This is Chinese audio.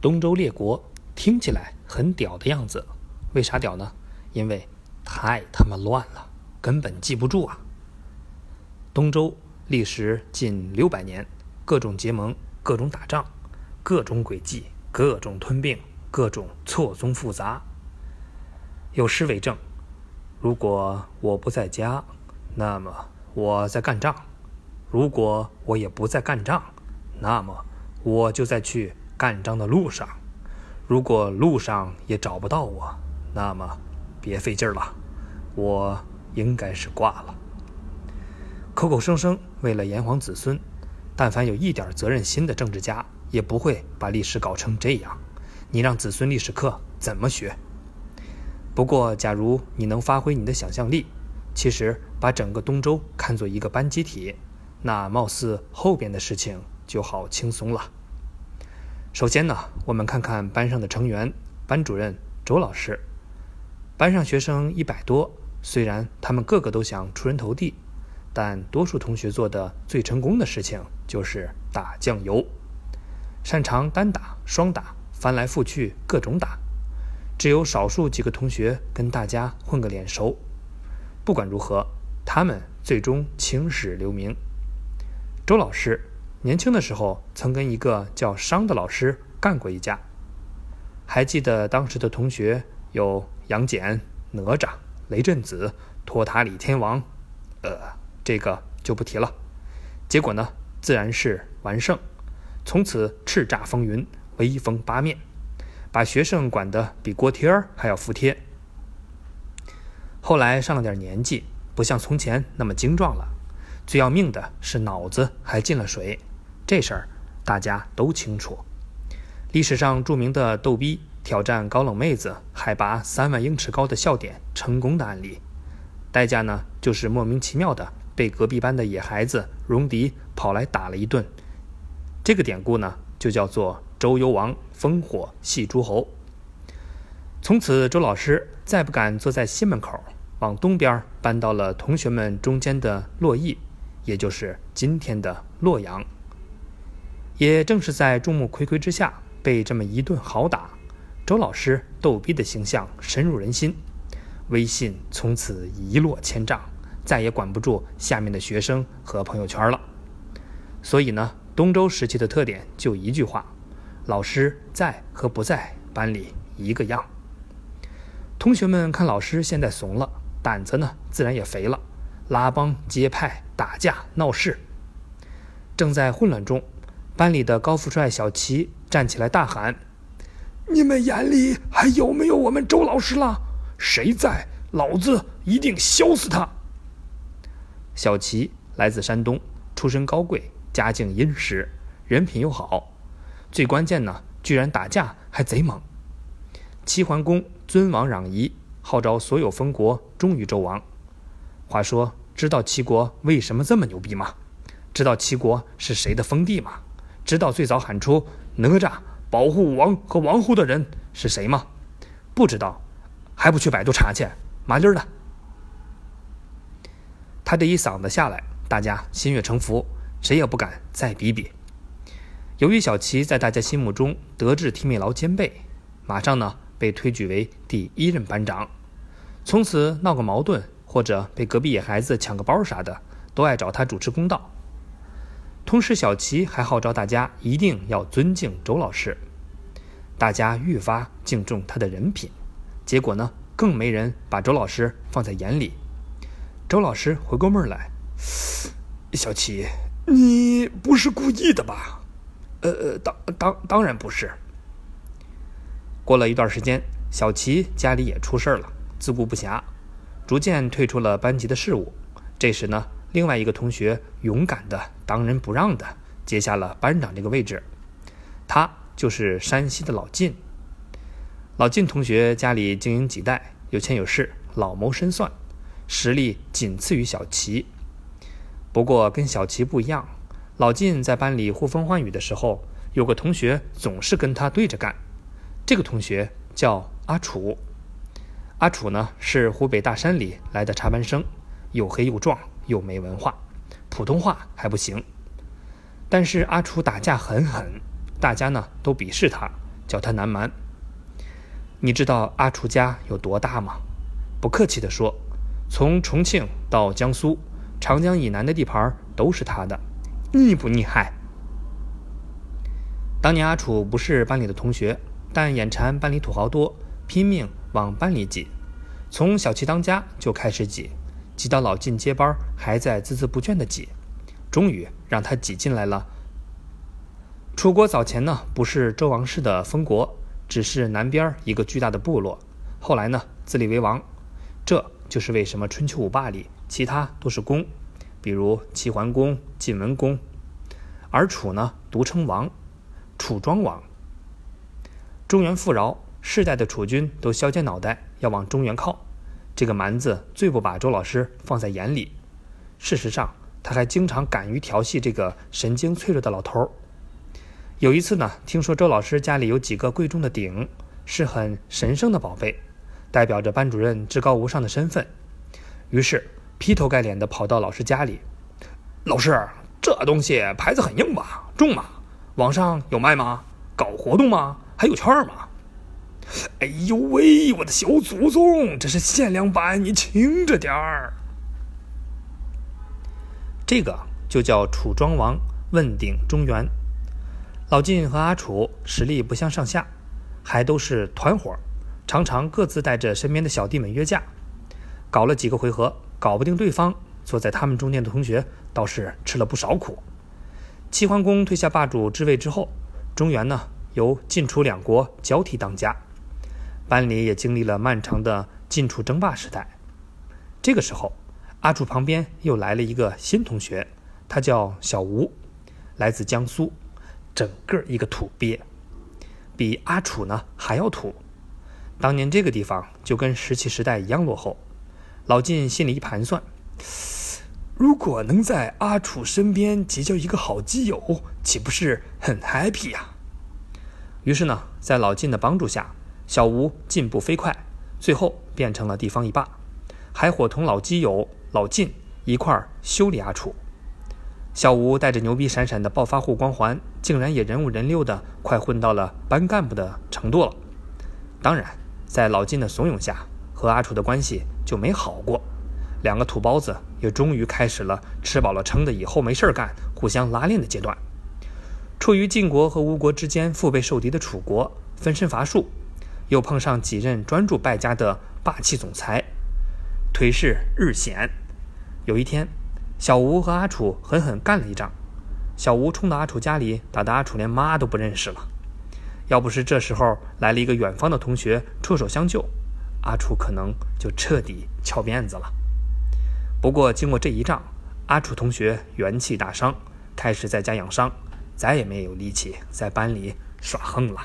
东周列国听起来很屌的样子，为啥屌呢？因为太他妈乱了，根本记不住啊。东周历时近六百年，各种结盟，各种打仗，各种诡计，各种吞并，各种错综复杂。有诗为证：如果我不在家，那么我在干仗；如果我也不在干仗，那么我就在去干仗的路上。如果路上也找不到我，那么别费劲了，我应该是挂了。口口声声为了炎黄子孙，但凡有一点责任心的政治家，也不会把历史搞成这样。你让子孙历史课怎么学？不过，假如你能发挥你的想象力，其实把整个东周看作一个班集体，那貌似后边的事情就好轻松了。首先呢，我们看看班上的成员，班主任周老师。班上学生一百多，虽然他们个个都想出人头地。但多数同学做的最成功的事情就是打酱油，擅长单打、双打，翻来覆去各种打。只有少数几个同学跟大家混个脸熟。不管如何，他们最终青史留名。周老师年轻的时候曾跟一个叫商的老师干过一架。还记得当时的同学有杨戬、哪吒、雷震子、托塔李天王，呃。这个就不提了，结果呢，自然是完胜，从此叱咤风云，威风八面，把学生管得比锅贴儿还要服帖。后来上了点年纪，不像从前那么精壮了，最要命的是脑子还进了水，这事儿大家都清楚。历史上著名的逗逼挑战高冷妹子海拔三万英尺高的笑点成功的案例，代价呢就是莫名其妙的。被隔壁班的野孩子戎狄跑来打了一顿，这个典故呢就叫做“周幽王烽火戏诸侯”。从此，周老师再不敢坐在西门口，往东边搬到了同学们中间的洛邑，也就是今天的洛阳。也正是在众目睽睽之下被这么一顿好打，周老师逗逼的形象深入人心，微信从此一落千丈。再也管不住下面的学生和朋友圈了，所以呢，东周时期的特点就一句话：老师在和不在班里一个样。同学们看老师现在怂了，胆子呢自然也肥了，拉帮结派、打架闹事。正在混乱中，班里的高富帅小齐站起来大喊：“你们眼里还有没有我们周老师了？谁在，老子一定削死他！”小齐来自山东，出身高贵，家境殷实，人品又好，最关键呢，居然打架还贼猛。齐桓公尊王攘夷，号召所有封国忠于周王。话说，知道齐国为什么这么牛逼吗？知道齐国是谁的封地吗？知道最早喊出哪吒保护王和王后的人是谁吗？不知道，还不去百度查去？麻溜的。他这一嗓子下来，大家心悦诚服，谁也不敢再比比。由于小齐在大家心目中德智体美劳兼备，马上呢被推举为第一任班长。从此闹个矛盾，或者被隔壁野孩子抢个包啥的，都爱找他主持公道。同时，小齐还号召大家一定要尊敬周老师，大家愈发敬重他的人品。结果呢，更没人把周老师放在眼里。周老师回过味儿来，小齐，你不是故意的吧？呃呃，当当当然不是。过了一段时间，小齐家里也出事了，自顾不暇，逐渐退出了班级的事务。这时呢，另外一个同学勇敢的当仁不让的接下了班长这个位置，他就是山西的老晋。老晋同学家里经营几代，有钱有势，老谋深算。实力仅次于小齐，不过跟小齐不一样，老晋在班里呼风唤雨的时候，有个同学总是跟他对着干。这个同学叫阿楚。阿楚呢是湖北大山里来的插班生，又黑又壮，又没文化，普通话还不行。但是阿楚打架很狠，大家呢都鄙视他，叫他南蛮。你知道阿楚家有多大吗？不客气地说，从重庆到江苏，长江以南的地盘都是他的。厉不厉害？当年阿楚不是班里的同学，但眼馋班里土豪多，拼命往班里挤，从小气当家就开始挤，挤到老进接班还在孜孜不倦地挤，终于让他挤进来了。楚国早前呢不是周王室的封国，只是南边一个巨大的部落，后来呢自立为王，这就是为什么春秋五霸里其他都是公，比如齐桓公、晋文公，而楚呢独称王。楚庄王，中原富饶，世代的楚军都削尖脑袋要往中原靠。这个蛮子最不把周老师放在眼里。事实上，他还经常敢于调戏这个神经脆弱的老头。有一次呢，听说周老师家里有几个贵重的鼎，是很神圣的宝贝，代表着班主任至高无上的身份。于是劈头盖脸的跑到老师家里：“老师，这东西牌子很硬吧？重吗？”网上有卖吗？搞活动吗？还有券吗？哎呦喂，我的小祖宗，这是限量版，你轻着点儿。这个就叫楚庄王问鼎中原。老晋和阿楚实力不相上下，还都是团伙，常常各自带着身边的小弟们约架，搞了几个回合，搞不定对方，坐在他们中间的同学倒是吃了不少苦。齐桓公退下霸主之位之后，中原呢由晋楚两国交替当家，班里也经历了漫长的晋楚争霸时代。这个时候，阿楚旁边又来了一个新同学，他叫小吴，来自江苏，整个一个土鳖，比阿楚呢还要土。当年这个地方就跟石器时代一样落后。老晋心里一盘算。如果能在阿楚身边结交一个好基友，岂不是很 happy 呀？于是呢，在老晋的帮助下，小吴进步飞快，最后变成了地方一霸，还伙同老基友老晋一块儿修理阿楚。小吴带着牛逼闪闪的暴发户光环，竟然也人五人六的快混到了班干部的程度了。当然，在老晋的怂恿下，和阿楚的关系就没好过。两个土包子也终于开始了吃饱了撑的以后没事干、互相拉练的阶段。处于晋国和吴国之间腹背受敌的楚国分身乏术，又碰上几任专注败家的霸气总裁，颓势日显。有一天，小吴和阿楚狠狠干了一仗，小吴冲到阿楚家里，打得阿楚连妈都不认识了。要不是这时候来了一个远方的同学出手相救，阿楚可能就彻底翘辫子了。不过，经过这一仗，阿楚同学元气大伤，开始在家养伤，再也没有力气在班里耍横了。